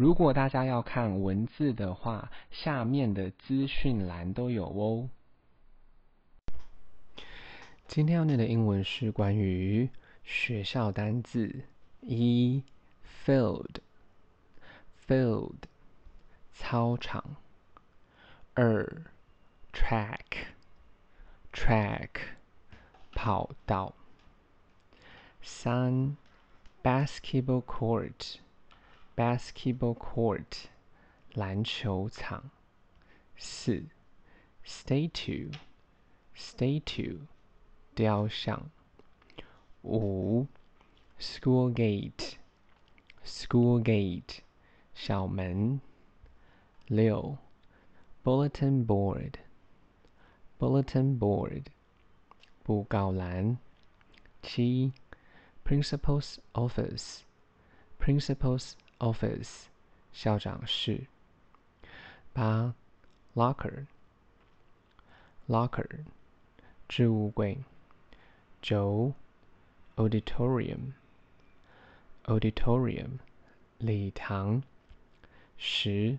如果大家要看文字的话，下面的资讯栏都有哦。今天要念的英文是关于学校单字：一，field，field，操场；二，track，track，跑道；三，basketball court court，basketball court，篮球场；四，statue，statue。雕像。五，school gate，school gate，小门。六，bulletin board，bulletin board，布告栏。七，principal's office，principal's office，校长室。八，locker，locker，置物柜。九，auditorium，auditorium，礼堂。十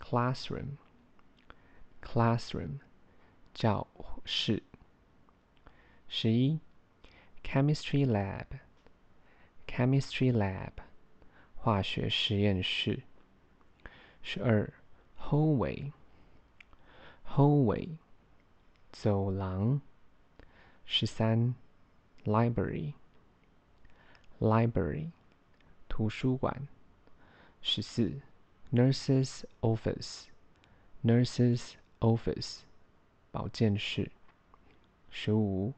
，classroom，classroom，教室。十一，chemistry lab，chemistry lab，化学实验室。十二，hallway，hallway，走廊。十三。Library，library，图书馆。十四，nurse's office，nurse's office，保健室。十五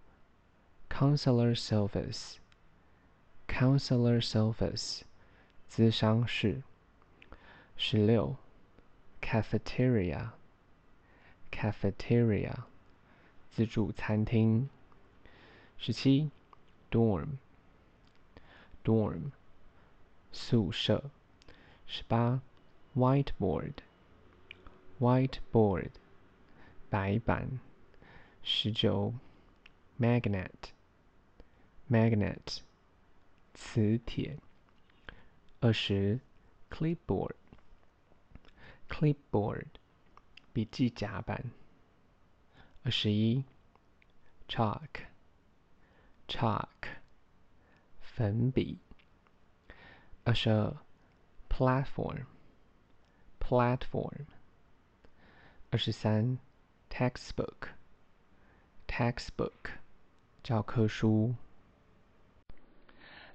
，counselor's office，counselor's office，咨商室。十六，cafeteria，cafeteria，自助餐厅。十七，dorm，dorm，宿舍。十八，whiteboard，whiteboard，白板。十九，magnet，magnet，磁铁。二十，clipboard，clipboard，笔记夹板。二十一，chalk。chalk，粉笔。二十二，platform，platform。二十三，textbook，textbook，教科书。